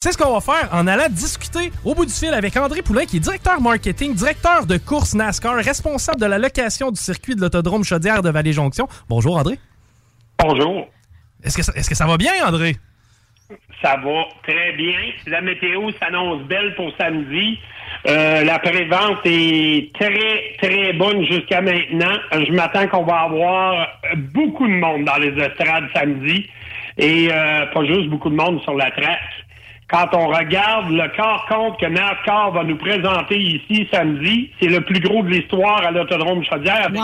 C'est ce qu'on va faire en allant discuter au bout du fil avec André Poulain, qui est directeur marketing, directeur de course NASCAR, responsable de la location du circuit de l'autodrome Chaudière de Vallée-Jonction. Bonjour André. Bonjour. Est-ce que, ça- est-ce que ça va bien André? Ça va très bien. La météo s'annonce belle pour samedi. Euh, la prévente est très, très bonne jusqu'à maintenant. Je m'attends qu'on va avoir beaucoup de monde dans les estrades samedi et euh, pas juste beaucoup de monde sur la track. Quand on regarde le quart compte que NASCAR va nous présenter ici samedi, c'est le plus gros de l'histoire à l'Autodrome Chaudière. Avec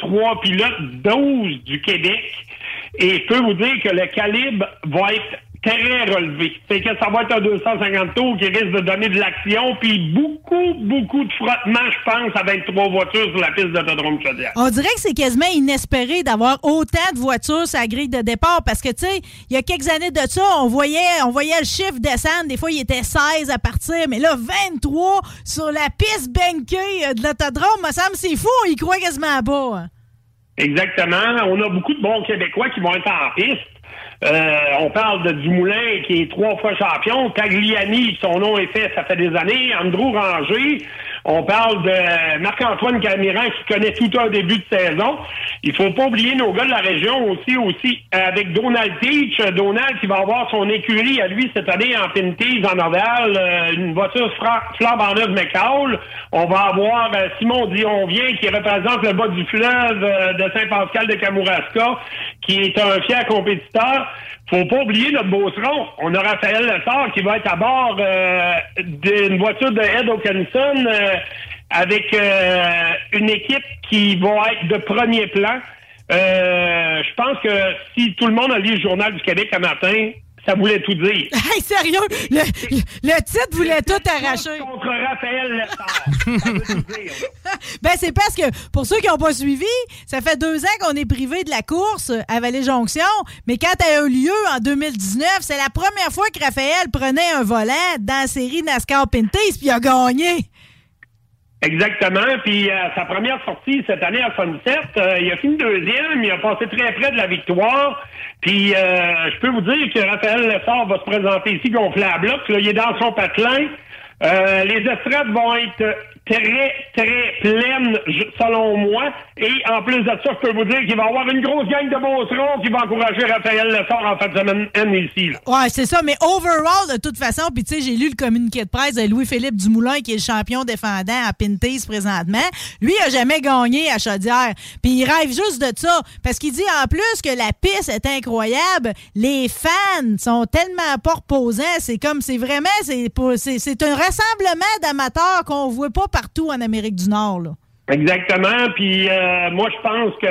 23 pilotes, 12 du Québec. Et je peux vous dire que le calibre va être très relevé. C'est que ça va être un 250 tours qui risque de donner de l'action, puis beaucoup, beaucoup de frottement, je pense, à 23 voitures sur la piste d'Autodrome Chaudière. On dirait que c'est quasiment inespéré d'avoir autant de voitures sur la grille de départ parce que, tu sais, il y a quelques années de ça, on voyait, on voyait le chiffre descendre. Des fois, il était 16 à partir, mais là, 23 sur la piste bankée euh, de l'autodrome, me semble, c'est fou, on y croit quasiment pas. hein. Exactement. On a beaucoup de bons Québécois qui vont être en piste. Euh, on parle de Dumoulin qui est trois fois champion. Tagliani, son nom est fait, ça fait des années. Andrew Ranger. On parle de Marc-Antoine Camiran qui connaît tout un début de saison. Il faut pas oublier nos gars de la région aussi, aussi avec Donald Teach. Euh, Donald qui va avoir son écurie à lui cette année en Pinties, en Orval, euh, une voiture neuve McCall. On va avoir euh, Simon Dionvien qui représente le bas du fleuve euh, de Saint-Pascal de Kamouraska, qui est un fier compétiteur. Faut pas oublier notre beauceron. On a Raphaël Lessard qui va être à bord euh, d'une voiture de Ed euh, avec euh, une équipe qui va être de premier plan. Euh, je pense que si tout le monde a lu le Journal du Québec un matin, ça voulait tout dire. Hey, sérieux, le, le- le titre voulait tout arracher. Contre Raphaël Lessard. Ben, c'est parce que, pour ceux qui n'ont pas suivi, ça fait deux ans qu'on est privé de la course à Vallée-Jonction, mais quand elle a eu lieu en 2019, c'est la première fois que Raphaël prenait un volant dans la série NASCAR Pinties, puis il a gagné. Exactement. Puis euh, sa première sortie cette année à Sunset, euh, il a fini deuxième, il a passé très près de la victoire. Puis euh, je peux vous dire que Raphaël Lessard va se présenter ici gonflé à bloc. Là, il est dans son patelin. Euh, les estrades vont être très, très pleines, selon moi. Et en plus de ça, je peux vous dire qu'il va y avoir une grosse gang de Beauceron qui va encourager Raphaël Lessard en fin de semaine ici. là. Ouais, c'est ça, mais overall, de toute façon, puis tu sais, j'ai lu le communiqué de presse de Louis-Philippe Dumoulin, qui est le champion défendant à Pinties présentement. Lui, il a jamais gagné à Chaudière. Puis il rêve juste de ça, parce qu'il dit en plus que la piste est incroyable. Les fans sont tellement pas reposants. C'est comme, c'est vraiment, c'est un rassemblement d'amateurs qu'on voit pas partout en Amérique du Nord, là. Exactement. Puis euh, moi, je pense que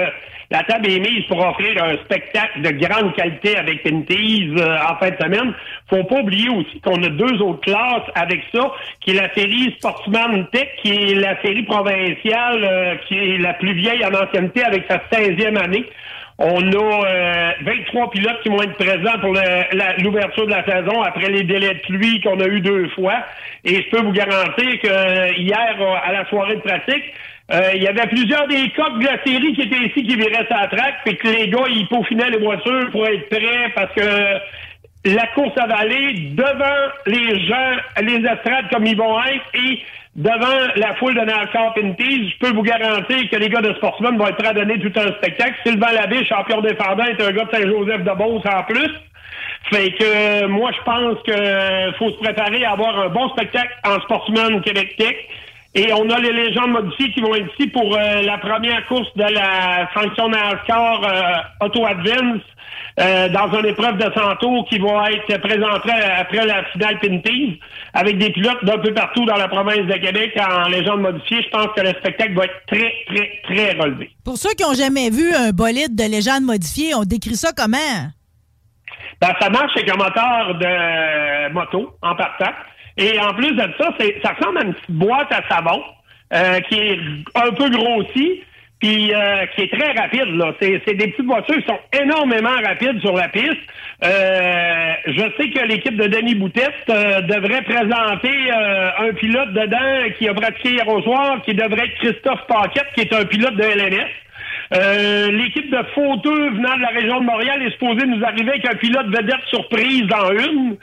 la table est mise pour offrir un spectacle de grande qualité avec Pinties euh, en fin de semaine. Faut pas oublier aussi qu'on a deux autres classes avec ça, qui est la série Sportsman Tech, qui est la série provinciale, euh, qui est la plus vieille en ancienneté avec sa 16e année. On a euh, 23 pilotes qui vont être présents pour l'ouverture de la saison après les délais de pluie qu'on a eu deux fois. Et je peux vous garantir que euh, hier, euh, à la soirée de pratique, euh, il y avait plusieurs des coques de la série qui étaient ici qui viraient sa traque, puis que les gars, ils peaufinaient les voitures pour être prêts parce que la course à vallée devant les gens, les estrades comme ils vont être et devant la foule de NASCAR Pinties, je peux vous garantir que les gars de Sportsman vont être prêts à donner tout un spectacle. Sylvain Labbé, champion défendant, est un gars de Saint-Joseph de Beauce en plus. Fait que moi, je pense que faut se préparer à avoir un bon spectacle en Sportsman Québec Tech. Et on a les légendes modifiées qui vont être ici pour euh, la première course de la sanction NASCAR euh, Auto Advance euh, dans une épreuve de Santo qui va être présentée après la finale Pinties avec des pilotes d'un peu partout dans la province de Québec en légende modifiée. Je pense que le spectacle va être très, très, très relevé. Pour ceux qui n'ont jamais vu un bolide de légende modifiée, on décrit ça comment? Ben, ça marche avec un moteur de moto en partant. Et en plus de ça, ça ressemble à une petite boîte à savon euh, qui est un peu grossie, puis euh, qui est très rapide. là. C'est des petites voitures qui sont énormément rapides sur la piste. Euh, je sais que l'équipe de Denis Boutette devrait présenter un pilote dedans qui a pratiqué hier au soir, qui devrait être Christophe Paquette, qui est un pilote de LNS. L'équipe de fauteux venant de la région de Montréal est supposée nous arriver avec un pilote vedette surprise dans une.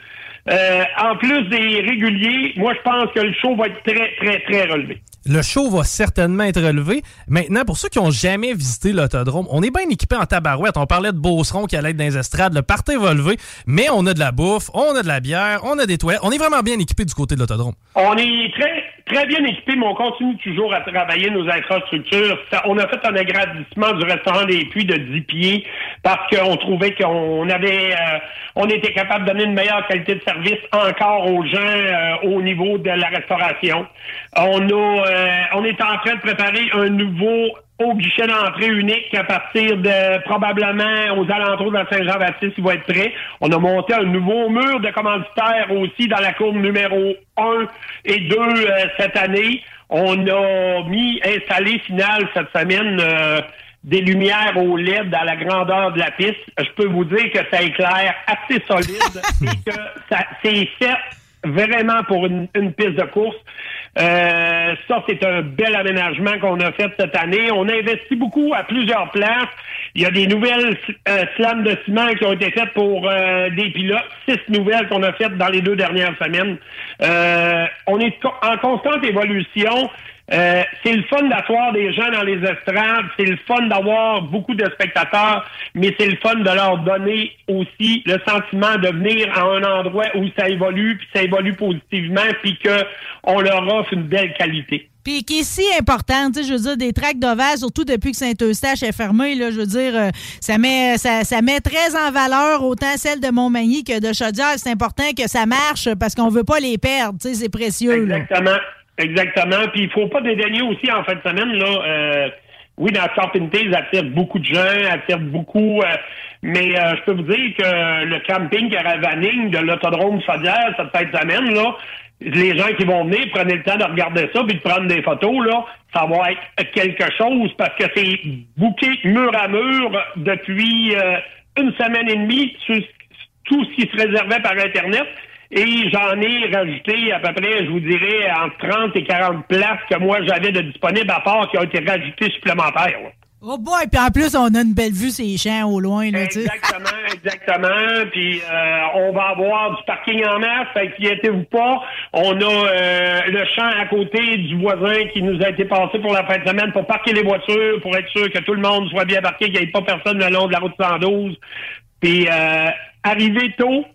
Euh, en plus des réguliers, moi, je pense que le show va être très, très, très relevé. Le show va certainement être relevé. Maintenant, pour ceux qui n'ont jamais visité l'autodrome, on est bien équipé en tabarouette. On parlait de Beauceron qui allait être dans les estrades. Le party va lever, mais on a de la bouffe, on a de la bière, on a des toilettes. On est vraiment bien équipé du côté de l'autodrome. On est très, très bien équipé, mais on continue toujours à travailler nos infrastructures. on a fait un agrandissement du restaurant des Puits de 10 pieds parce qu'on trouvait qu'on avait, euh, on était capable de donner une meilleure qualité de service encore aux gens euh, au niveau de la restauration. On a, euh, on est en train de préparer un nouveau au guichet d'entrée unique à partir de probablement aux alentours de Saint-Jean-Baptiste, il va être prêt. On a monté un nouveau mur de commanditaires aussi dans la courbe numéro 1 et 2 cette année. On a mis installé final cette semaine des lumières au LED à la grandeur de la piste. Je peux vous dire que ça éclaire assez solide et que ça c'est fait vraiment pour une, piste de course. Euh, ça, c'est un bel aménagement qu'on a fait cette année. On a investi beaucoup à plusieurs places. Il y a des nouvelles euh, slams de ciment qui ont été faites pour euh, des pilotes. Six nouvelles qu'on a faites dans les deux dernières semaines. on est en constante évolution. Euh, c'est le fun d'avoir des gens dans les estrades, c'est le fun d'avoir beaucoup de spectateurs, mais c'est le fun de leur donner aussi le sentiment de venir à un endroit où ça évolue, puis ça évolue positivement, puis qu'on leur offre une belle qualité. Puis qui est si importante, je veux dire, des tracts d'ovale, surtout depuis que Saint-Eustache est fermé, là, je veux dire, euh, ça met ça, ça, met très en valeur autant celle de Montmagny que de Chaudière. C'est important que ça marche parce qu'on veut pas les perdre, c'est précieux. Exactement. Exactement. Puis il faut pas dédaigner aussi en fin de semaine, là. Euh, oui, dans Pinties attire beaucoup de gens, attire beaucoup. Euh, mais euh, je peux vous dire que le camping caravaning de l'autodrome Fadière cette fin de semaine, là, les gens qui vont venir, prenez le temps de regarder ça puis de prendre des photos, là, ça va être quelque chose parce que c'est bouqué mur à mur depuis une semaine et demie sur tout ce qui se réservait par Internet. Et j'en ai rajouté à peu près, je vous dirais, entre 30 et 40 places que moi j'avais de disponibles à part qui ont été rajoutées supplémentaires. Oh boy, puis en plus, on a une belle vue ces champs au loin. Là, exactement, exactement. Puis euh, on va avoir du parking en masse, inquiétez-vous pas. On a euh, le champ à côté du voisin qui nous a été passé pour la fin de semaine pour parquer les voitures, pour être sûr que tout le monde soit bien parqué, qu'il n'y ait pas personne le long de la route 112. Puis euh, tôt,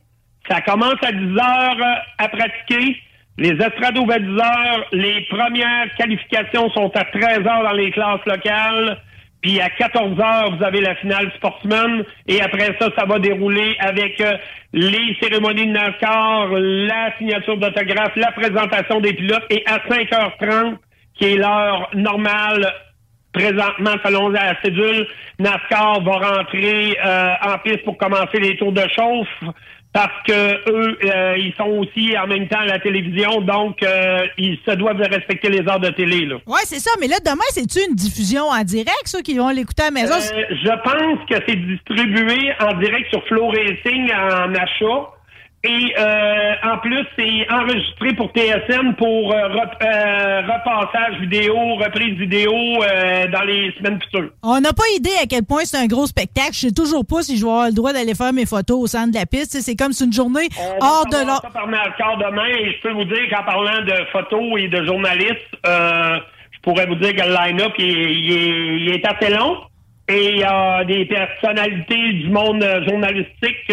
ça commence à 10 heures à pratiquer. Les estrados à 10 heures. Les premières qualifications sont à 13 heures dans les classes locales. Puis à 14 heures, vous avez la finale sportsman. Et après ça, ça va dérouler avec euh, les cérémonies de NASCAR, la signature d'autographe, la présentation des pilotes. Et à 5h30, qui est l'heure normale présentement selon la cédule, NASCAR va rentrer euh, en piste pour commencer les tours de chauffe parce que eux, euh, ils sont aussi en même temps à la télévision, donc euh, ils se doivent de respecter les heures de télé. Ouais, c'est ça. Mais là, demain, c'est-tu une diffusion en direct, ceux qui vont l'écouter à la maison? Euh, je pense que c'est distribué en direct sur Flow Racing en achat. Et euh, en plus, c'est enregistré pour TSN pour euh, euh, repassage vidéo, reprise vidéo dans les semaines futures. On n'a pas idée à quel point c'est un gros spectacle. Je sais toujours pas si je vais avoir le droit d'aller faire mes photos au centre de la piste. C'est comme c'est une journée hors de l'ordre. Demain et je peux vous dire qu'en parlant de photos et de journalistes, je pourrais vous dire que le line-up il est, assez long et il y a des personnalités du monde journalistique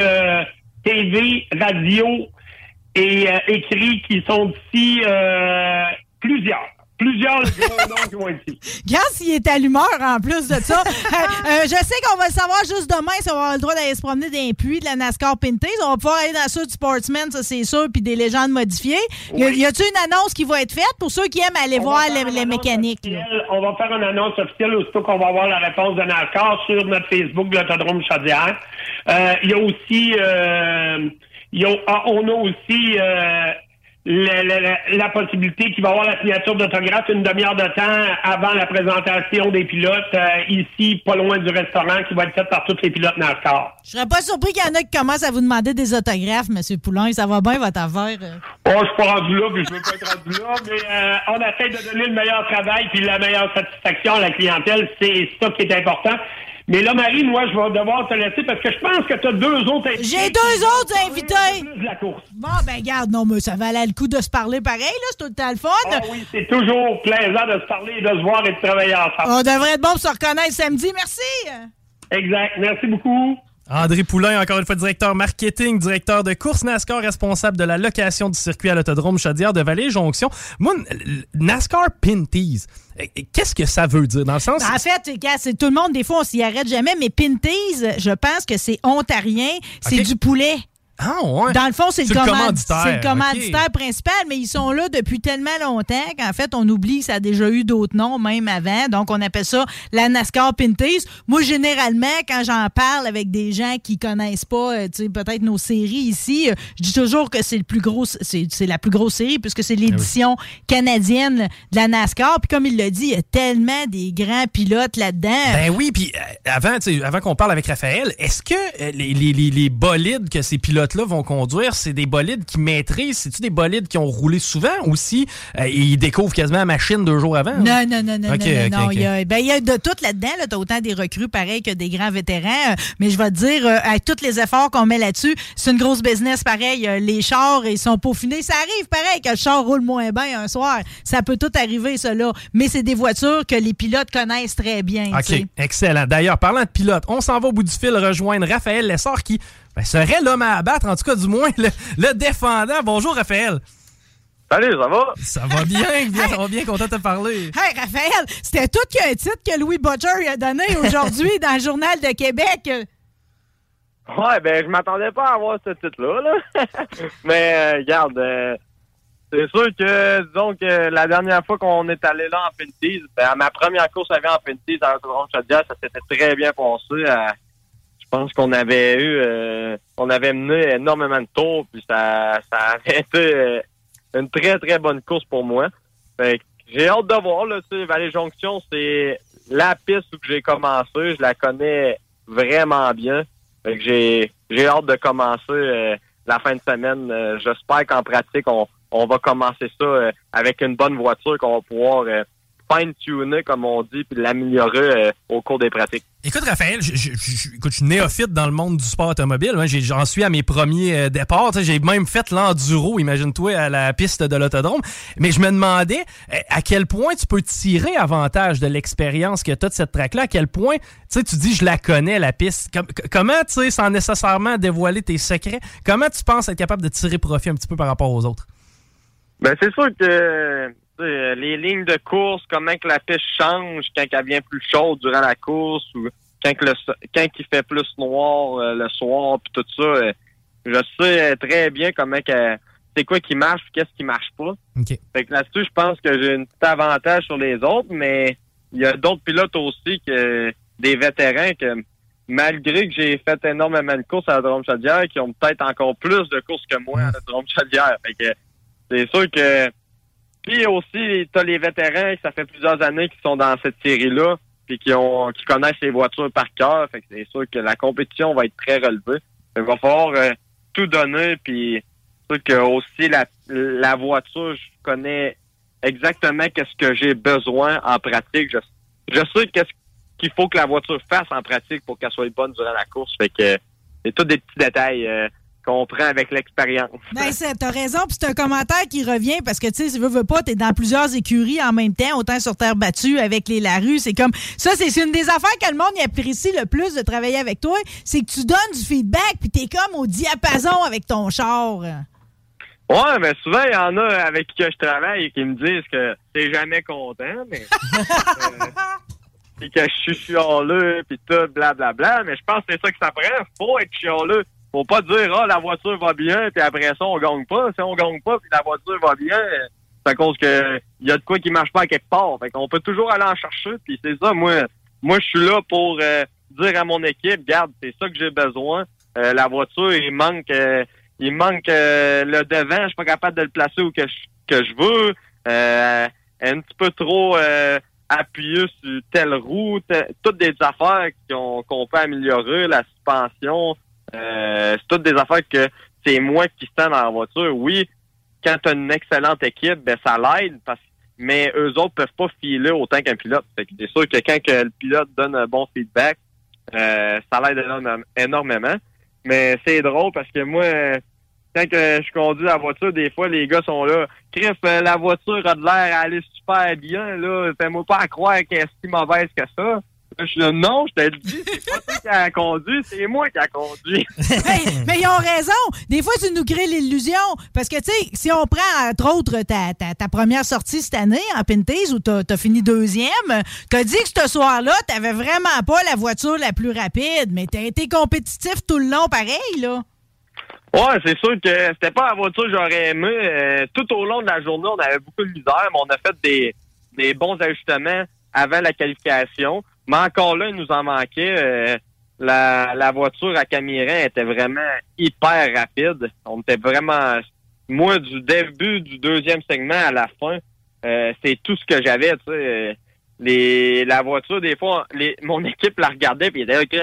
TV, radio et euh, écrit qui sont ici euh, plusieurs. Plusieurs gros noms qui vont être ici. Regarde s'il est à l'humeur en plus de ça. Euh, euh, je sais qu'on va le savoir juste demain si on va avoir le droit d'aller se promener dans les puits de la NASCAR Pinties. On va pouvoir aller dans ceux du Sportsman, ça c'est sûr, puis des légendes modifiées. Y a- Oui. Y a-t-il une annonce qui va être faite pour ceux qui aiment aller On voir les, mécaniques? On va faire une annonce officielle aussitôt qu'on va avoir la réponse de NASCAR sur notre Facebook de l'Autodrome Chaudière. Euh, Il y a aussi, euh, il y a- ah, on a aussi euh, la, la- la- la possibilité qu'il va y avoir la signature d'autographe une demi-heure de temps avant la présentation des pilotes euh, ici, pas loin du restaurant, qui va être faite par tous les pilotes NASCAR. Je serais pas surpris qu'il y en a qui commencent à vous demander des autographes, M. Poulain. Ça va bien, votre affaire? Oh, je suis pas rendu là, puis je veux pas être rendu là, mais euh, on essaie de donner le meilleur travail puis la meilleure satisfaction à la clientèle. C'est ça qui est important. Mais là, Marie, moi, je vais devoir te laisser parce que je pense que tu as deux autres invités. J'ai deux autres invités. Plus de la course. Bon, ben garde, non, mais ça valait le coup de se parler pareil, là. C'est tout le temps le fun. Ah oui, c'est toujours plaisant de se parler, et de se voir et de travailler ensemble. On devrait être bon pour se reconnaître samedi. Merci. Exact. Merci beaucoup. André Poulain, encore une fois, directeur marketing, directeur de course NASCAR, responsable de la location du circuit à l'autodrome Chaudière de Vallée-Jonction. Moi, NASCAR Pinties, euh, qu'est-ce que ça veut dire? Dans le sens... Ben, en fait, c'est tout le monde, des fois, on s'y arrête jamais, mais Pinties, je pense que c'est ontarien, c'est du poulet. Ah, ouais. Dans le fond, c'est le, le command- commanditaire, c'est le commanditaire principal, mais ils sont là depuis tellement longtemps qu'en fait, on oublie que ça a déjà eu d'autres noms, même avant. Donc, on appelle ça la NASCAR Pinties. Moi, généralement, quand j'en parle avec des gens qui connaissent pas, euh, tu sais, peut-être nos séries ici, euh, je dis toujours que c'est le plus gros, c'est la plus grosse série puisque c'est l'édition canadienne de la NASCAR. Puis comme il l'a dit, il y a tellement des grands pilotes là-dedans. Ben oui, puis euh, avant, avant qu'on parle avec Raphaël, est-ce que les, les- les- les bolides que ces pilotes-là vont conduire, c'est des bolides qui maîtrisent? C'est-tu des bolides qui ont roulé souvent ou si euh, ils découvrent quasiment la machine deux jours avant? Non, non, non, non, non, non, non. Il, y a, ben, il y a de tout là-dedans. Là. Tu as autant des recrues pareil que des grands vétérans. Euh, Mais je vais te dire, euh, avec tous les efforts qu'on met là-dessus, c'est une grosse business pareil. Euh, Les chars, ils sont peaufinés. Ça arrive pareil que le char roule moins bien un soir. Ça peut tout arriver, là. Mais c'est des voitures que les pilotes connaissent très bien. OK, excellent. D'ailleurs, parlant de pilote, on s'en va au bout du fil rejoindre Raphaël Lessard qui ben, serait l'homme à abattre, en tout cas du moins le, le défendant. Bonjour Raphaël. Salut, ça va? Ça va bien, bien, ça va bien, content de te parler. Hey, Raphaël, c'était tout qu'un titre que Louis Butcher a donné aujourd'hui dans le Journal de Québec. Ouais, ben, je m'attendais pas à avoir ce titre-là, là. Mais, euh, regarde, euh, c'est sûr que, disons que la dernière fois qu'on est allé là en Pinties, ben, à ma première course avec en Pinties à l'autodrome Chaudière, ça s'était très bien passé. à- pense qu'on avait eu, euh, on avait mené énormément de tours, puis ça, ça avait été euh, une très, très bonne course pour moi. Fait que j'ai hâte de voir, là, tu Jonction, c'est la piste où j'ai commencé. Je la connais vraiment bien. Fait que j'ai j'ai hâte de commencer euh, la fin de semaine. Euh, J'espère qu'en pratique, on, on va commencer ça euh, avec une bonne voiture qu'on va pouvoir euh, fine-tuner, comme on dit, puis l'améliorer euh, au cours des pratiques. Écoute, Raphaël, je, je- je- écoute, je suis néophyte dans le monde du sport automobile. hein. J'en suis à mes premiers euh, départs. J'ai même fait l'enduro, imagine-toi, à la piste de l'autodrome. Mais je me demandais euh, à quel point tu peux tirer avantage de l'expérience que tu as de cette track-là? À quel point, tu sais, tu dis, je la connais, la piste. Com- comment, tu sais, sans nécessairement dévoiler tes secrets, comment tu penses être capable de tirer profit un petit peu par rapport aux autres? Ben c'est sûr que les lignes de course, comment que la piste change quand elle vient plus chaude durant la course ou quand que le quand il fait plus noir euh, le soir puis tout ça, euh, je sais euh, très bien comment que c'est quoi qui marche, qu'est-ce qui marche pas. OK. Fait que là-dessus, je pense que j'ai un petit avantage sur les autres, mais il y a d'autres pilotes aussi que des vétérans que malgré que j'ai fait énormément de courses à la Drôme Chaudière, qui ont peut-être encore plus de courses que moi à la Drôme Chaudière. Fait que c'est sûr que puis aussi, t'as les vétérans, ça fait plusieurs années qu'ils sont dans cette série-là, puis qui ont qui connaissent les voitures par cœur. Fait que c'est sûr que la compétition va être très relevée. Il va falloir euh, tout donner, puis sûr que aussi la, la voiture, je connais exactement qu'est-ce que j'ai besoin en pratique. Je, je sais qu'est-ce qu'il faut que la voiture fasse en pratique pour qu'elle soit bonne durant la course. Fait que c'est tous des petits détails euh, qu'on prend avec l'expérience. Ben, c'est- t'as raison, puis c'est un commentaire qui revient parce que, tu sais, si tu veux, veux pas, t'es dans plusieurs écuries en même temps, autant sur terre battue avec les Larue. C'est comme, ça, c'est une des affaires que le monde y apprécie le plus de travailler avec toi, c'est que tu donnes du feedback, puis t'es comme au diapason avec ton char. Ouais, mais souvent, il y en a avec qui je travaille et qui me disent que t'es jamais content, mais... euh, puis que je suis chialeux, puis tout, blablabla. Mais je pense que c'est ça que ça prend. Faut être chialeux. Faut pas dire, ah, la voiture va bien, puis après ça, on gagne pas. Si on gagne pas, puis la voiture va bien, c'est à cause que il y a de quoi qui marche pas à quelque part. Fait qu'on peut toujours aller en chercher, puis c'est ça, moi, moi, je suis là pour euh, dire à mon équipe, garde, c'est ça que j'ai besoin. Euh, la voiture, il manque, euh, il manque euh, le devant, je suis pas capable de le placer où que je, que je veux. Euh, un petit peu trop euh, appuyé sur telle roue, te- toutes des affaires qu'on peut améliorer, la suspension. Euh, c'est toutes des affaires que c'est moi qui stand dans la voiture. Oui, quand tu as une excellente équipe, ben ça l'aide parce mais eux autres peuvent pas filer autant qu'un pilote. Fait que c'est sûr que quand que le pilote donne un bon feedback, euh, ça l'aide énormément. Mais c'est drôle parce que moi, quand que je conduis la voiture, des fois, les gars sont là. Chris, euh, la voiture a de l'air à aller super bien, là. Fais-moi pas à croire qu'elle est si mauvaise que ça. Je suis là, non, je te le dis, c'est pas toi qui a conduit, c'est moi qui a conduit. Hey, mais ils ont raison. Des fois, tu nous crées l'illusion. Parce que, tu sais, si on prend, entre autres, ta, ta, ta première sortie cette année en Pinties où t'as as fini deuxième, t'as dit que ce soir-là, t'avais vraiment pas la voiture la plus rapide, mais t'as été compétitif tout le long pareil, là. Ouais, c'est sûr que c'était pas la voiture que j'aurais aimé. Euh, tout au long de la journée, on avait beaucoup de misère, mais on a fait des, des bons ajustements avant la qualification. Mais encore là, il nous en manquait. Euh, la, la voiture à Camiran était vraiment hyper rapide. On était vraiment... Moi, du début du deuxième segment à la fin, euh, c'est tout ce que j'avais, tu sais. Euh, Les, la voiture, des fois, les, mon équipe la regardait puis était OK,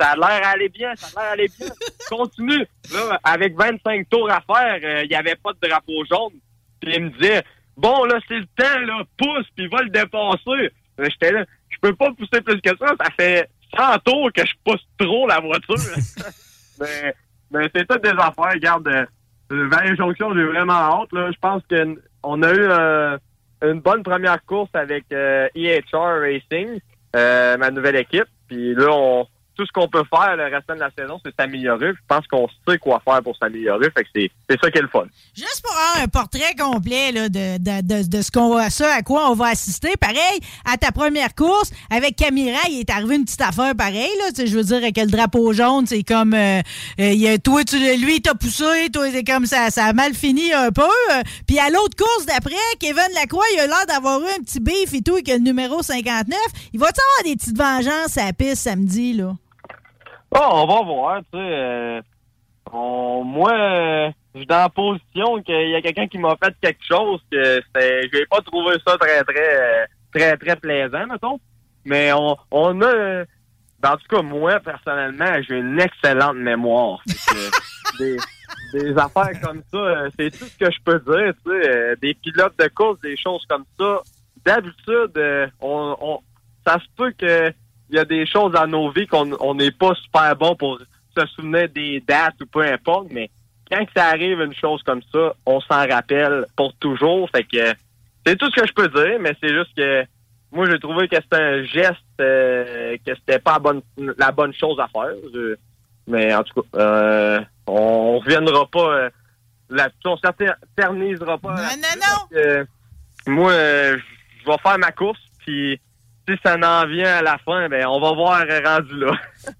ça a l'air aller bien, ça a l'air aller bien. Continue. Là, avec 25 tours à faire, euh, il n'y avait pas de drapeau jaune. Puis il me disait Bon, là, c'est le temps, là, pousse, puis va le dépasser. Là, J'étais là, peux pas pousser plus que ça, ça fait 100 tours que je pousse trop la voiture. mais mais c'est toutes des affaires, regarde. Euh, Valley Jonction, j'ai vraiment hâte. Là. Je pense qu'on a eu euh, une bonne première course avec EHR Racing, euh, ma nouvelle équipe. Puis là, on, tout ce qu'on peut faire le restant de la saison, c'est s'améliorer. Je pense qu'on sait quoi faire pour s'améliorer. Fait que c'est, ça qui est le fun. Juste pour avoir un portrait complet là, de, de, de, de ce qu'on ça à quoi on va assister. Pareil, à ta première course, avec Camira, il est arrivé une petite affaire pareille. Je veux dire, avec le drapeau jaune, c'est comme euh, euh, toi, tu, lui, il t'a poussé, toi, c'est comme ça, ça a mal fini un peu. Euh, Puis à l'autre course d'après, Kevin Lacroix, il a l'air d'avoir eu un petit beef et tout, avec le numéro 59. Il va-tu avoir des petites vengeances à la piste samedi, là? Oh, on va voir, tu sais. euh, on- moi, euh, je suis dans la position qu'il y a quelqu'un qui m'a fait quelque chose que c'était, j'ai pas trouvé ça très, très, euh, très, très plaisant, mettons. Mais on, on a, euh, ben, en tout cas, moi, personnellement, j'ai une excellente mémoire. Que, des, des affaires comme ça, euh, c'est tout ce que je peux dire, tu sais. euh, des pilotes de course, des choses comme ça. D'habitude, euh, on, on, ça se peut que il y a des choses dans nos vies qu'on on n'est pas super bon pour se souvenir des dates ou peu importe, mais quand ça arrive une chose comme ça, on s'en rappelle pour toujours. Fait que c'est tout ce que je peux dire, mais c'est juste que moi j'ai trouvé que c'était un geste euh, que c'était pas la bonne la bonne chose à faire. Je- mais en tout cas, euh, on reviendra pas euh, là on s'éternisera pas. Non, là-dessus non, non. moi, euh, je vais faire ma course, puis si ça n'en vient à la fin, ben on va voir euh, rendu là.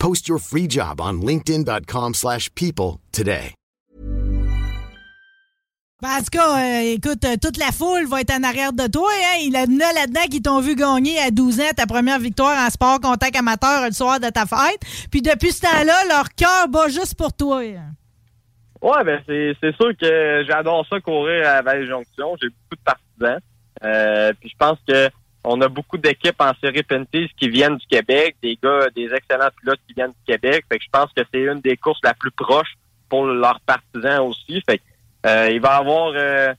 Post your free job on linkedin.com/people slash people today. En tout cas, euh, écoute, euh, toute la foule va être en arrière de toi. Hein? Il y en a là-dedans qui t'ont vu gagner à 12 ans ta première victoire en sport contact amateur le soir de ta fête. Puis depuis ce temps-là, leur cœur bat juste pour toi. hein. Ouais, ben c'est c'est sûr que j'adore ça courir à Vallée-Jonction. J'ai beaucoup de partisans. Euh, puis je pense que on a beaucoup d'équipes en série Penties qui viennent du Québec, des gars, des excellents pilotes qui viennent du Québec. Fait que je pense que c'est une des courses la plus proche pour leurs partisans aussi. Fait que euh, il va avoir euh,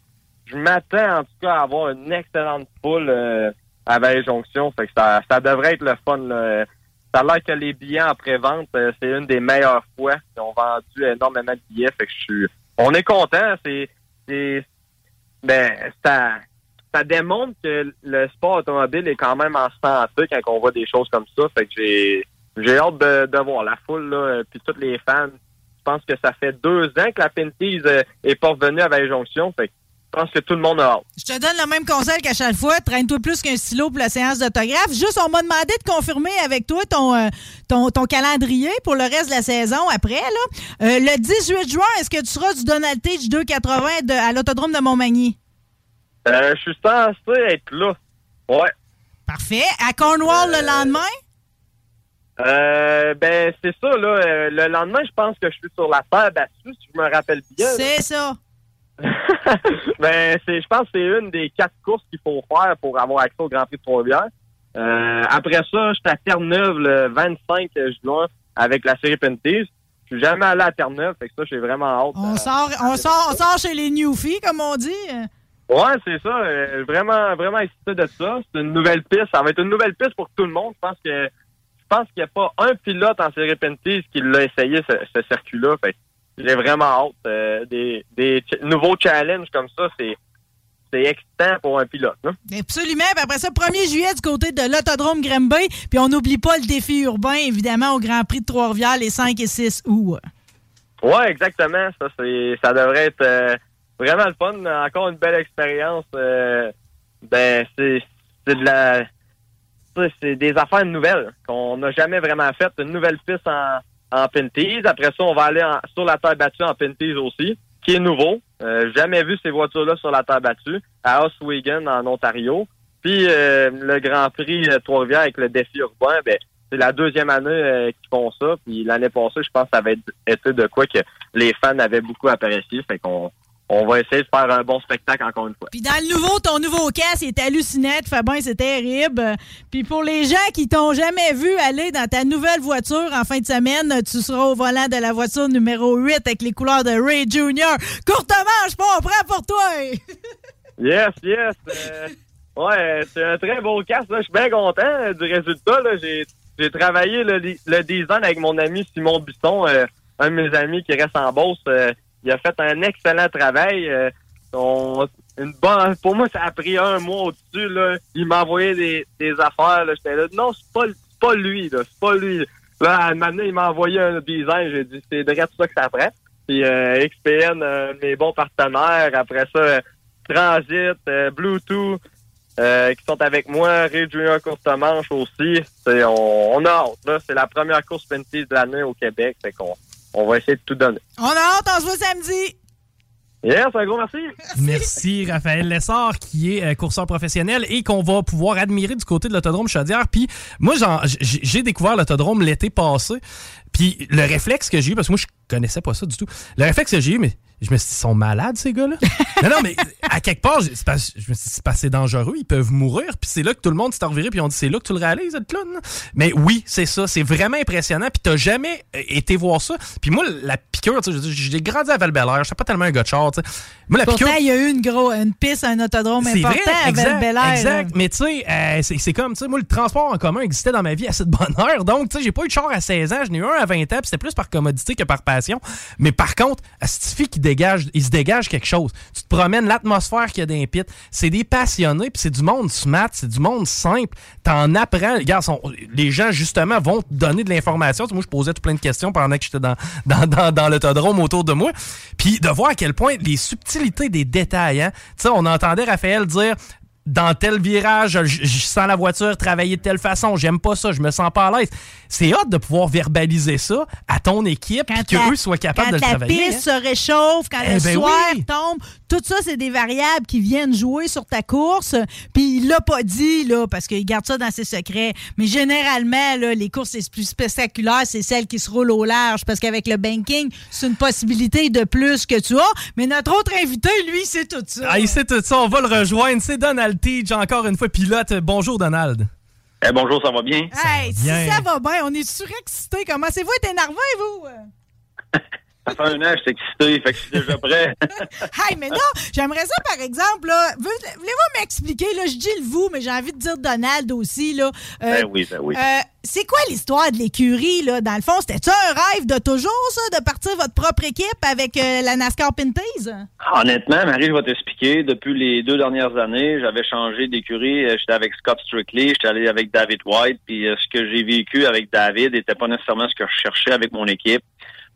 je m'attends en tout cas à avoir une excellente foule euh, à Vallée-Jonction. Fait que ça, ça devrait être le fun. Ça a l'air que les billets en pré-vente, euh, c'est une des meilleures fois. Ils ont vendu énormément de billets. Fait que je suis. On est content. C'est. c'est ben, ça, ça démontre que le sport automobile est quand même en santé quand on voit des choses comme ça. Fait que j'ai j'ai hâte de, voir la foule là, euh, puis tous les fans. Je pense que ça fait deux ans que la Penties euh, est pas revenue à Vallée-Jonction. Fait que je pense que tout le monde a hâte. Je te donne le même conseil qu'à chaque fois. Traîne-toi plus qu'un stylo pour la séance d'autographe. Juste, on m'a demandé de confirmer avec toi ton, euh, ton, calendrier pour le reste de la saison après. Euh, le 18 juin, est-ce que tu seras du Donald Tage 280 de- à l'autodrome de Montmagny? Euh, je suis censé être là. Ouais. Parfait. À Cornwall le lendemain? Euh, ben c'est ça là. Euh, le lendemain, je pense que je suis sur la terre battue, si je me rappelle bien. C'est ça. ben c'est, je pense que c'est une des quatre courses qu'il faut faire pour avoir accès au Grand Prix de Trois-Rivières. Euh, après ça, je suis à Terre-Neuve le 25 juin avec la série Penties. Je suis jamais allé à Terre-Neuve, fait que ça, j'ai vraiment hâte. On sort, on sort, on sort chez les newfies, comme on dit. Ouais, c'est ça. euh, vraiment, vraiment excité de ça. C'est une nouvelle piste. Ça va être une nouvelle piste pour tout le monde. Je pense que je pense qu'il n'y a pas un pilote en série Penties qui l'a essayé ce, ce circuit-là. Fait j'ai vraiment hâte. Euh, des, des ch- nouveaux challenges comme ça, c'est c'est excitant pour un pilote. hein. Absolument. Puis après ça, 1er juillet du côté de l'autodrome Grimby. Puis on n'oublie pas le défi urbain, évidemment, au Grand Prix de Trois-Rivières les 5 et 6 août. Ouais, exactement. Ça, c'est, ça devrait être euh, vraiment le fun. Encore une belle expérience. euh, ben, c'est, de la, c'est des affaires nouvelles qu'on n'a jamais vraiment faites. Une nouvelle piste en, en Pinties. Après ça, on va aller sur la terre battue en Pinties aussi, qui est nouveau. Euh, jamais vu ces voitures-là sur la terre battue à Oswego en Ontario. Puis euh, le Grand Prix Trois-Rivières avec le défi urbain, ben c'est la deuxième année qu'ils font ça. Puis l'année passée, je pense que ça avait été de quoi que les fans avaient beaucoup apprécié. Qu'on on va essayer de faire un bon spectacle encore une fois. Puis dans le nouveau, ton nouveau casque est hallucinant. Tu fais bien, c'est terrible. Puis pour les gens qui t'ont jamais vu aller dans ta nouvelle voiture en fin de semaine, tu seras au volant de la voiture numéro 8 avec les couleurs de Ray Jr. Courtement, je pas prêt pour toi. Yes, yes. euh, ouais, c'est un très beau casque. Je suis bien content euh, du résultat. J'ai, travaillé le, le design avec mon ami Simon Bisson, euh, un de mes amis qui reste en Beauce. Euh, il a fait un excellent travail. Euh, on- une bonne, pour moi, ça a pris un mois au-dessus. Là. Il m'a envoyé des, des affaires. Là. J'étais là, non, c'est pas, c'est pas lui. Là. C'est pas lui. Là, à un moment donné, il m'a envoyé un design. J'ai dit, c'est direct ça que ça prend. Puis euh, XPN, euh, mes bons partenaires. Après ça, euh, Transit, euh, Bluetooth, euh, qui sont avec moi, Ray Junior Courte Manche aussi. C'est, on, on a hâte, là. C'est la première course Penties de l'année au Québec. Fait qu'on on va essayer de tout donner. On a hâte, on se voit samedi. Yes, un gros merci. Merci, Raphaël Lessard, qui est euh, courseur professionnel et qu'on va pouvoir admirer du côté de l'autodrome Chaudière. Puis moi, j'ai découvert l'autodrome l'été passé. Puis le réflexe que j'ai eu, parce que moi, je connaissais pas ça du tout. Le réflexe que j'ai eu, mais je me suis dit, ils sont malades, ces gars-là. non, non, mais à quelque part, je me suis dit, c'est dangereux, ils peuvent mourir. Puis c'est là que tout le monde s'est reviré, puis on dit, c'est là que tu le réalises, cette clown. Mais oui, c'est ça, c'est vraiment impressionnant. Puis t'as jamais euh, été voir ça. Puis moi, la piqûre, j'ai grandi à val je suis pas tellement un gars de char, tu sais. Moi, la piqûre. Il y a eu une, gros, une piste, un autodrome important vrai, à exact, Val-Bélair. exact. Mais tu sais, euh, c'est c'est comme, tu sais, moi, le transport en commun existait dans ma vie à cette bonne heure. Donc, tu sais, j'ai pas eu de char à 16 ans, j'en ai eu un à 20 ans, c'était plus par commodité que par passion. Mais par contre, fille qui dégage, il se dégage quelque chose. Tu te promènes l'atmosphère qu'il y a dans les pits. C'est des passionnés, puis c'est du monde smart, c'est du monde simple. T'en apprends. Les gens, justement, vont te donner de l'information. Moi, je posais tout plein de questions pendant que j'étais dans, dans, dans, dans l'autodrome autour de moi. Puis de voir à quel point les subtilités des détails, hein. Tu sais, on entendait Raphaël dire dans tel virage, je, je sens la voiture travailler de telle façon, j'aime pas ça, je me sens pas à l'aise. C'est hâte de pouvoir verbaliser ça à ton équipe la- qu'eux soient capables quand de le la travailler. piste hein. se réchauffe, quand Eh le ben soir oui. tombe, tout ça, c'est des variables qui viennent jouer sur ta course. Puis il l'a pas dit, là, parce qu'il garde ça dans ses secrets. Mais généralement, là, les courses les plus spectaculaires, c'est celles qui se roulent au large, parce qu'avec le banking, c'est une possibilité de plus que tu as. Mais notre autre invité, lui, c'est tout ça. Ah, il sait tout ça, on va le rejoindre. C'est Donald Teach, encore une fois, pilote. Bonjour, Donald. Eh, bonjour, ça va bien? Hey, si bien. ça va bien, on est surexcité. Comment-c'est-vous être énervé, vous? Ça fait un an, je suis excité, fait que je suis déjà prêt. Hey, mais non, j'aimerais ça, par exemple, là. Voulez-vous m'expliquer, là, je dis le vous, mais j'ai envie de dire Donald aussi, là. Euh, ben oui, ben oui. euh, c'est quoi l'histoire de l'écurie, là? Dans le fond, c'était-tu un rêve de toujours, ça, de partir votre propre équipe avec euh, la NASCAR Pinties? Honnêtement, Marie, je vais t'expliquer. Depuis les deux dernières années, j'avais changé d'écurie. J'étais avec Scott Strictly, j'étais allé avec David White, puis ce que j'ai vécu avec David n'était pas nécessairement ce que je cherchais avec mon équipe.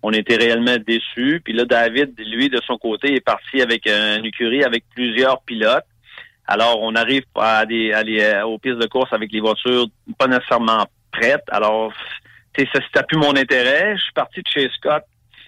On était réellement déçus. Puis là, David, lui, de son côté, est parti avec une écurie avec plusieurs pilotes. Alors, on arrive à des, à euh, aux pistes de course avec les voitures pas nécessairement prêtes. Alors, ça, c'était plus mon intérêt. Je suis parti de chez Scott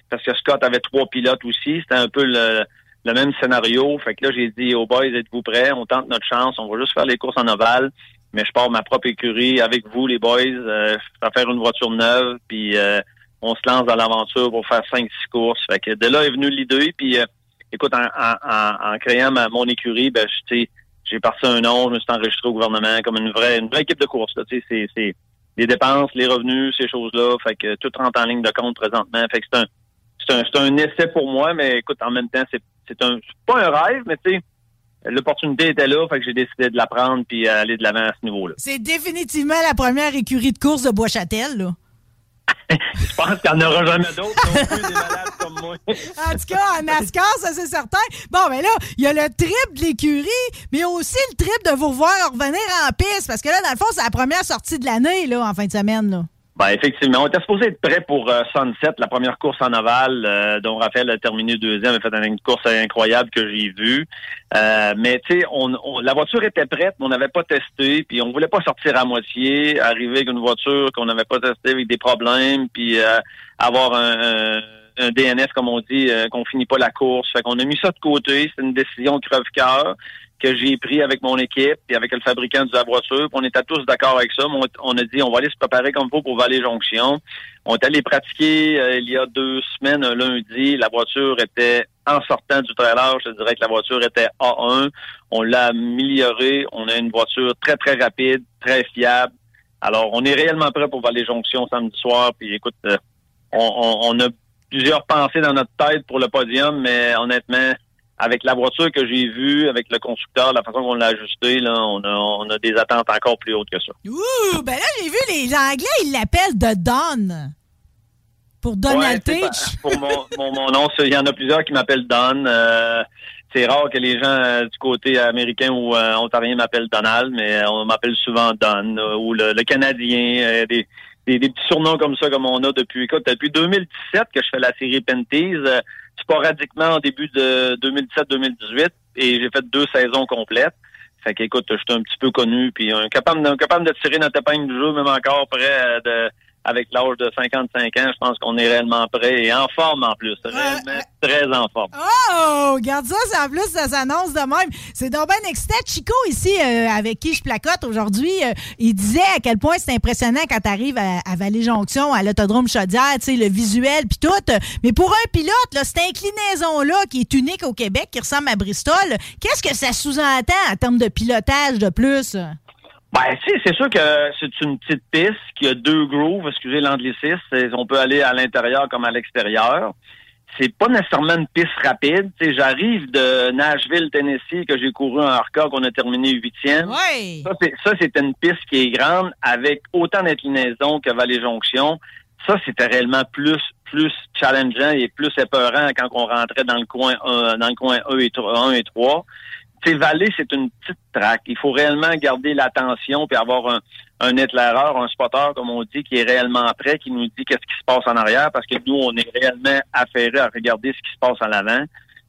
parce que Scott avait trois pilotes aussi. C'était un peu le, même scénario. Fait que là, j'ai dit aux boys, êtes-vous prêts? On tente notre chance. On va juste faire les courses en ovale. Mais je pars ma propre écurie avec vous, les boys. Euh, je faire une voiture neuve. Puis euh, on se lance dans l'aventure pour faire cinq, six courses. Fait que de là est venu l'idée. Puis euh, écoute, en, en, en, créant ma, mon écurie, ben, j'ai parti un nom, je me suis enregistré au gouvernement comme une vraie, une vraie équipe de course. c'est, les dépenses, les revenus, ces choses-là. Fait que tout rentre en ligne de compte présentement. Fait que c'est un, c'est un, un essai pour moi, mais écoute, en même temps, c'est, un, pas un rêve, mais tu sais, l'opportunité était là, fait que j'ai décidé de la prendre puis aller de l'avant à ce niveau-là. C'est définitivement la première écurie de course de Bois-Châtel, là. Je pense qu'il n'y en aura jamais d'autres des malades comme moi. En tout cas, en NASCAR, ça c'est certain. Bon, ben là, il y a le trip de l'écurie, mais aussi le trip de vous revoir revenir en piste, parce que là, dans le fond, c'est la première sortie de l'année, là, en fin de semaine, là. Ben effectivement, on était supposé être prêt pour euh, Sunset, la première course en ovale, euh, dont Raphaël a terminé deuxième, a fait une course incroyable que j'ai vue. Euh, mais tu sais, on, on- la voiture était prête, mais on n'avait pas testé, puis on voulait pas sortir à moitié, arriver avec une voiture qu'on n'avait pas testée avec des problèmes, puis euh, avoir un, un- un DNS comme on dit, euh, qu'on finit pas la course. Fait qu'on a mis ça de côté. C'est une décision crève-cœur que j'ai pris avec mon équipe et avec le fabricant de la voiture. On était tous d'accord avec ça. On, a dit on va aller se préparer comme faut pour Valley Jonction. On est allé pratiquer euh, il y a deux semaines, un lundi. La voiture était en sortant du trailer, je dirais que la voiture était A1. On l'a améliorée. On a une voiture très, très rapide, très fiable. Alors, on est réellement prêt pour Valley Jonction samedi soir. Puis écoute, euh, on, on- on a plusieurs pensées dans notre tête pour le podium, mais honnêtement, avec la voiture que j'ai vue, avec le constructeur, la façon qu'on l'a ajustée, là, on a, on a des attentes encore plus hautes que ça. Ouh, ben là, j'ai vu les Anglais, ils l'appellent The Don. Pour Donald Ouais, Teach. Pour mon, mon, mon nom, il y en a plusieurs qui m'appellent Don. Euh, c'est rare que les gens euh, du côté américain ou euh, ontarien m'appellent Donald, mais on m'appelle souvent Don euh, ou le, le Canadien, euh, des, des, des petits surnoms comme ça comme on a depuis écoute, depuis 2017 que je fais la série Penties, euh, sporadiquement en début de 2017-2018 et j'ai fait deux saisons complètes. Fait qu'écoute, je suis un petit peu connu puis capable, de- capable de tirer notre épingle du jeu, même encore près euh, de avec l'âge de 55 ans, je pense qu'on est réellement prêt et en forme en plus. Réellement très en forme. Oh, regarde ça, ça en plus, ça s'annonce de même. C'est donc bien excitant. Chico, ici, euh, avec qui je placote aujourd'hui, euh, il disait à quel point c'est impressionnant quand tu arrives à, à Vallée-Jonction, à l'autodrome Chaudière, tu sais, le visuel puis tout. Mais pour un pilote, là, cette inclinaison-là qui est unique au Québec, qui ressemble à Bristol, qu'est-ce que ça sous-entend en termes de pilotage de plus? Ben, si, c'est sûr que c'est une petite piste qui a deux grooves, excusez l'anglicisme. On peut aller à l'intérieur comme à l'extérieur. C'est pas nécessairement une piste rapide. J'arrive de Nashville, Tennessee, que j'ai couru en Arca, qu'on a terminé huitième. Oui. Ça, c'est une piste qui est grande, avec autant d'inclinaison que Vallée-Jonction. Ça, c'était réellement plus plus challengeant et plus épeurant quand on rentrait dans le coin euh, dans le coin 1 et 3. 1 et 3 sais, Vallée, c'est une petite traque. Il faut réellement garder l'attention puis avoir un, un éclaireur, un spotter, comme on dit, qui est réellement prêt, qui nous dit qu'est-ce qui se passe en arrière, parce que nous, on est réellement affairés à regarder ce qui se passe en avant.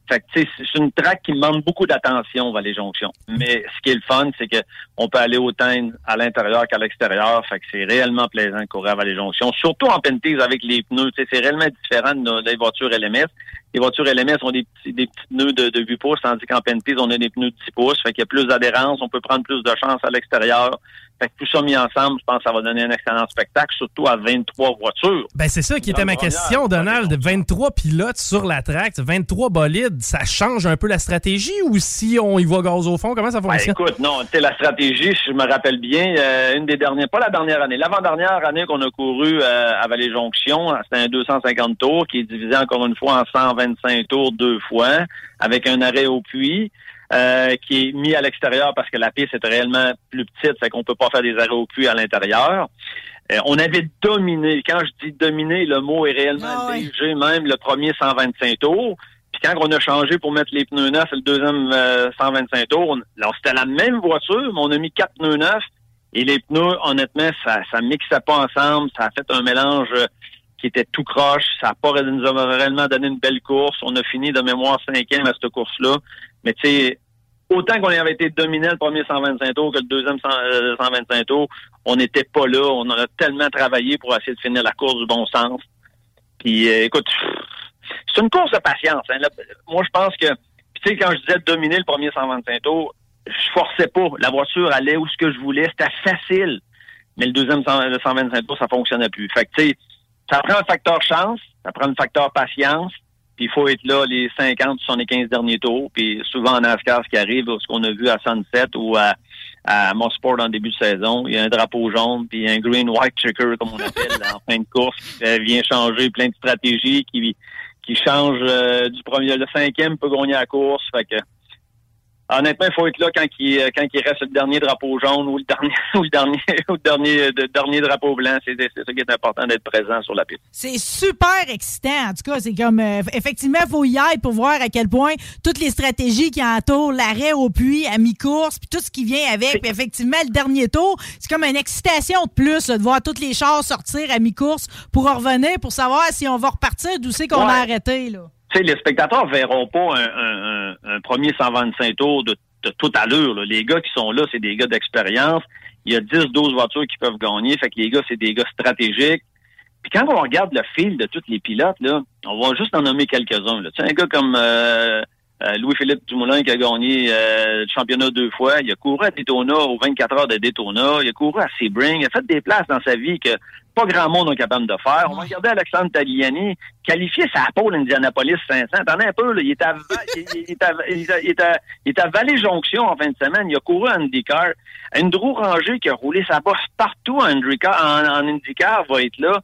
Fait que, c'est une traque qui demande beaucoup d'attention, Vallée Jonction. Mais ce qui est le fun, c'est que on peut aller autant à l'intérieur qu'à l'extérieur. Fait que c'est réellement plaisant de courir à Vallée Jonction. Surtout en pentise avec les pneus. C'est réellement différent des voitures LMS. Les voitures LMS ont des petits, des pneus de, de 8 pouces, tandis qu'en pentise, on a des pneus de 10 pouces. Fait qu'il y a plus d'adhérence. On peut prendre plus de chance à l'extérieur. Fait que tout ça mis ensemble, je pense que ça va donner un excellent spectacle, surtout à 23 voitures. Ben, c'est ça qui était ma question, Donald. 23 pilotes sur la track, 23 bolides, ça change un peu la stratégie ou si on y va gaz au fond, comment ça Ben, fonctionne? écoute, non, tu sais, la stratégie, je me rappelle bien, euh, une des dernières, pas la dernière année, l'avant-dernière année qu'on a couru euh, à Vallée-Jonction, c'était un 250 tours qui est divisé encore une fois en 125 tours deux fois, avec un arrêt au puits. Euh, qui est mis à l'extérieur parce que la piste est réellement plus petite, fait qu'on peut pas faire des arrêts au puits à l'intérieur. Euh, on avait dominé. Quand je dis dominer, le mot est réellement Ah léger, même le premier 125 tours. Puis quand on a changé pour mettre les pneus neufs, le deuxième euh, 125 tours, on- c'était la même voiture, mais on a mis quatre pneus neufs. Et les pneus, honnêtement, ça ça mixait pas ensemble. Ça a fait un mélange euh, qui était tout croche. Ça a pas nous a réellement donné une belle course. On a fini de mémoire cinquième à cette course-là. Mais tu sais, autant qu'on avait été dominé le premier 125 tours que le deuxième 100, euh, 125 tours, on n'était pas là. On a tellement travaillé pour essayer de finir la course du bon sens. Puis euh, écoute, c'est une course de patience. hein. Là, moi, je pense que, tu sais, quand je disais dominer le premier 125 tours, je forçais pas. La voiture allait où ce que je voulais. C'était facile. Mais le deuxième 100 le 125 tours, ça fonctionnait plus. Fait que, tu sais, ça prend un facteur chance, ça prend un facteur patience, puis il faut être là les 50, 75 derniers tours. Puis souvent en NASCAR, ce qui arrive, ce qu'on a vu à Sunset ou à, à Mosport en début de saison, il y a un drapeau jaune, puis un green-white checker, comme on appelle, en fin de course, qui vient changer plein de stratégies, qui, qui change euh, du premier, le cinquième peut gagner la course. Fait que Honnêtement, il faut être là quand il, quand il reste le dernier drapeau jaune ou le dernier ou le dernier ou le dernier, le dernier drapeau blanc. C'est ça qui est important d'être présent sur la piste. C'est super excitant. En tout cas, c'est comme euh, effectivement, il faut y aller pour voir à quel point toutes les stratégies qui entourent l'arrêt au puits à mi-course, puis tout ce qui vient avec, puis effectivement, le dernier tour, c'est comme une excitation de plus là, de voir toutes les chars sortir à mi-course pour en revenir, pour savoir si on va repartir d'où c'est qu'on Ouais. a arrêté. Là. Sais, les spectateurs verront pas un, un, un, premier 125 tours de, de toute allure. là. Les gars qui sont là, c'est des gars d'expérience. Il y a 10, 12 voitures qui peuvent gagner. Fait que les gars, c'est des gars stratégiques. Puis quand on regarde le fil de tous les pilotes, là, on va juste en nommer quelques-uns. Tu sais, un gars comme euh, euh, Louis-Philippe Dumoulin qui a gagné euh, le championnat deux fois. Il a couru à Daytona aux 24 heures de Daytona. Il a couru à Sebring. Il a fait des places dans sa vie que pas grand monde est capable de faire. On va regarder Alexandre Tagliani qualifier sa pole Indianapolis 500. T'en as un peu, là. Il est à, il, est à, à Vallée-Jonction en fin de semaine. Il a couru en IndyCar. Andrew Ranger qui a roulé sa bosse partout en, IndyCar, en IndyCar va être là.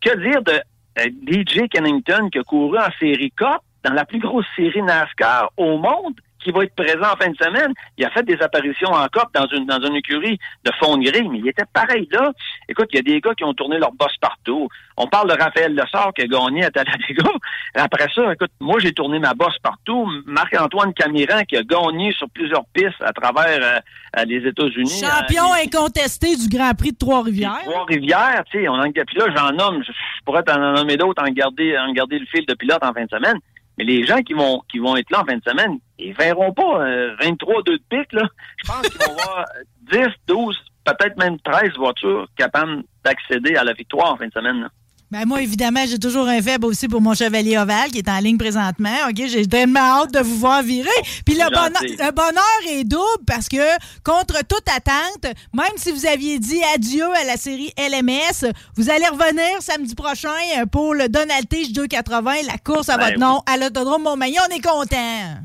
Que dire de euh, DJ Kennington qui a couru en série Cup? Dans la plus grosse série NASCAR au monde qui va être présent en fin de semaine. Il a fait des apparitions en Cup dans une dans une écurie de fond de grille, mais il était pareil là. Écoute, il y a des gars qui ont tourné leur boss partout. On parle de Raphaël Lessard qui a gagné à Talladega. Après ça, écoute, moi j'ai tourné ma bosse partout. Marc-Antoine Camiran qui a gagné sur plusieurs pistes à travers euh, les États-Unis. Champion Euh, incontesté du Grand Prix de Trois-Rivières. Trois-Rivières, tu sais, on en puis là, j'en nomme, je, je pourrais t'en nommer d'autres, en garder, en garder le fil de pilote en fin de semaine. Mais les gens qui vont qui vont être là en fin de semaine, ils verront pas euh, 23 2 de pique, là. Je pense qu'ils vont voir 10, 12 peut-être même 13 voitures capables d'accéder à la victoire en fin de semaine. là. Ben moi, évidemment, j'ai toujours un faible aussi pour mon chevalier ovale qui est en ligne présentement. OK, j'ai tellement hâte de vous voir virer. Puis le bonheur, le bonheur est double parce que, contre toute attente, même si vous aviez dit adieu à la série LMS, vous allez revenir samedi prochain euh, pour le Donald Tige 280, la course à Ben votre oui. nom à l'autodrome Montmagnon. On est content.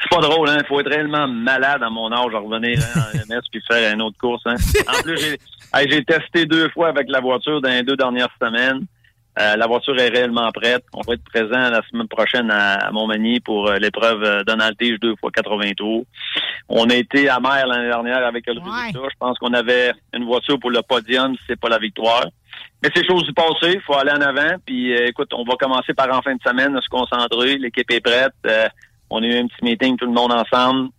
C'est pas drôle, hein? Il faut être réellement malade à mon âge à revenir hein, en MS puis faire une autre course. Hein? En plus, j'ai hey, j'ai testé deux fois avec la voiture dans les deux dernières semaines. Euh, la voiture est réellement prête. On va être présent la semaine prochaine à, à Montmagny pour euh, l'épreuve euh, Donald Tige 2 fois 80 tours. On a été amer l'année dernière avec le résultat. Je pense qu'on avait une voiture pour le podium, c'est pas la victoire. Mais c'est chose du passé, il faut aller en avant. Puis euh, écoute, on va commencer par en fin de semaine à se concentrer. L'équipe est prête. Euh, on a eu un petit meeting, tout le monde ensemble.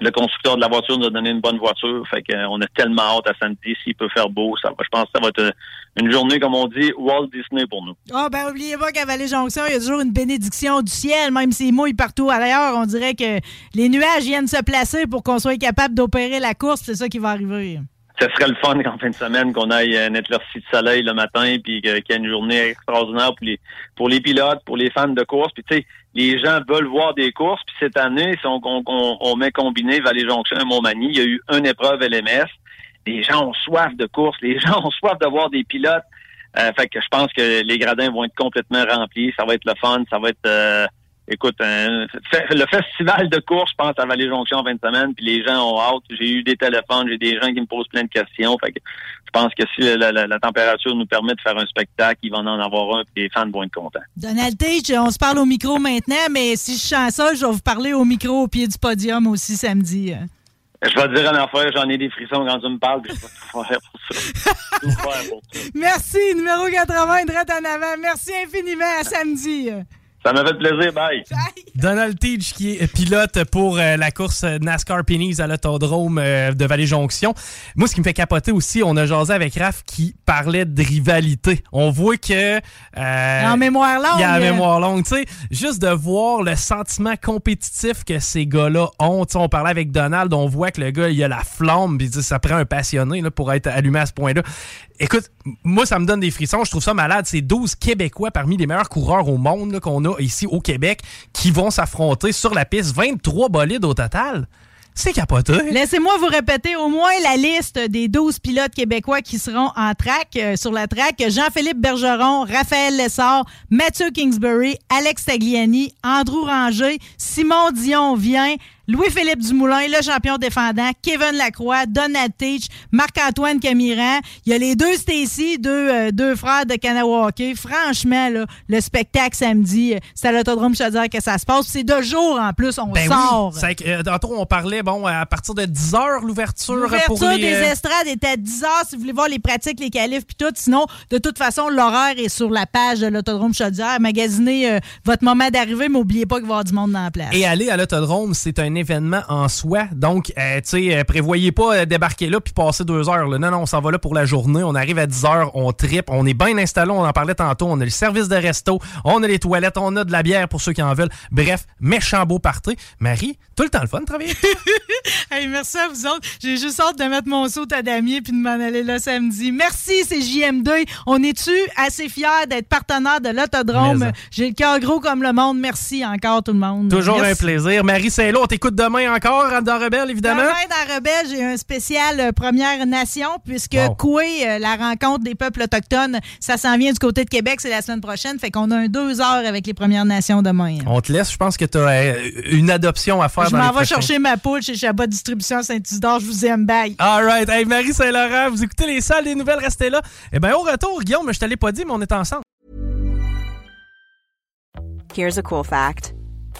Le constructeur de la voiture nous a donné une bonne voiture. Fait que, euh, on a tellement hâte à samedi. S'il peut faire beau, ça va. Je pense que ça va être une journée, comme on dit, Walt Disney pour nous. Ah, ben, oubliez pas qu'à Vallée-Jonction, il y a toujours une bénédiction du ciel, même s'il mouille partout ailleurs. On dirait que les nuages viennent se placer pour qu'on soit capable d'opérer la course. C'est ça qui va arriver. Ce serait le fun qu'en fin de semaine, qu'on aille euh, une de soleil le matin, puis qu'il y ait une journée extraordinaire pour les pour les pilotes, pour les fans de course. Puis tu sais, les gens veulent voir des courses. Puis cette année, si on, on, on- on met combiné Vallée-Jonction et Montmagny, il y a eu une épreuve LMS. Les gens ont soif de course. Les gens ont soif de voir des pilotes. Euh, fait que je pense que les gradins vont être complètement remplis. Ça va être le fun. Ça va être... euh, Écoute, le festival de course, je pense, à Vallée-Jonction en fin de semaine, puis les gens ont hâte. J'ai eu des téléphones, j'ai des gens qui me posent plein de questions. Fait que je pense que si la, la- la température nous permet de faire un spectacle, il va en avoir un, puis les fans vont être contents. Donald Tage, on se parle au micro maintenant, mais si je suis chanceuse, je vais vous parler au micro au pied du podium aussi samedi. Je vais te dire une affaire, j'en ai des frissons quand tu me parles, puis je vais tout faire pour ça. tout faire pour ça. Merci, numéro 80, droite en avant. Merci infiniment. À samedi. Ça m'a fait plaisir, bye. Donald Teach, qui est pilote pour euh, la course NASCAR Pennies à l'autodrome euh, de Vallée-Jonction. Moi, ce qui me fait capoter aussi, on a jasé avec Raph qui parlait de rivalité. On voit que... euh, En mémoire longue. Il y a la mémoire longue. Tu sais, juste de voir le sentiment compétitif que ces gars-là ont. Tu sais, on parlait avec Donald, on voit que le gars, il a la flamme, puis ça prend un passionné là, pour être allumé à ce point-là. Écoute, moi, ça me donne des frissons. Je trouve ça malade. C'est 12 Québécois parmi les meilleurs coureurs au monde qu'on a ici au Québec qui vont s'affronter sur la piste. 23 bolides au total. C'est capoté. Laissez-moi vous répéter au moins la liste des 12 pilotes québécois qui seront en track, euh, sur la track. Jean-Philippe Bergeron, Raphaël Lessard, Mathieu Kingsbury, Alex Tagliani, Andrew Ranger, Simon Dion vient, Louis-Philippe Dumoulin, le champion défendant, Kevin Lacroix, Donald Teach, Marc-Antoine Camiran. Il y a les deux Stacy, deux, euh, deux frères de Kanawake. Franchement, là, le spectacle samedi, euh, c'est à l'autodrome Chaudière que ça se passe. C'est deux jours en plus, on Ben sort. oui. Euh, tantôt, on parlait, bon, à partir de 10 heures, l'ouverture pour L'ouverture les... des euh, estrades est à 10 heures si vous voulez voir les pratiques, les qualifs puis tout. Sinon, de toute façon, l'horaire est sur la page de l'Autodrome Chaudière. Magasinez euh, votre moment d'arrivée, mais n'oubliez pas qu'il va y avoir du monde dans la place. Et aller à l'autodrome, c'est un événement en soi. Donc, euh, tu sais, euh, prévoyez pas euh, débarquer là puis passer deux heures. là. Non, non, on s'en va là pour la journée. On arrive à 10 heures, on tripe, on est bien installé, on en parlait tantôt. On a le service de resto, on a les toilettes, on a de la bière pour ceux qui en veulent. Bref, méchant beau party. Marie, tout le temps le fun de travailler. Hey, merci à vous autres. J'ai juste hâte de mettre mon saut à damier puis de m'en aller là samedi. Merci, c'est JM2. On est-tu assez fiers d'être partenaire de l'Autodrome? Ça. J'ai le cœur gros comme le monde. Merci encore tout le monde. Toujours un plaisir. Marie Saint-Lô, on t'écoute demain encore dans Rebelle, évidemment. Demain, dans Rebelle, j'ai un spécial euh, Première Nation, puisque Wow. Coué, euh, la rencontre des peuples autochtones, ça s'en vient du côté de Québec, c'est la semaine prochaine. Fait qu'on a un deux heures avec les Premières Nations demain. On te laisse. Je pense que tu as une adoption à faire Je m'en vais chercher ma poule chez Chabot Distribution Saint-Isidore. Je vous aime, bye. All right. Hey, Marie Saint-Laurent, vous écoutez les salles des nouvelles, restez là. Eh bien, au retour, Guillaume, je te l'ai pas dit, mais on est ensemble. Here's a cool fact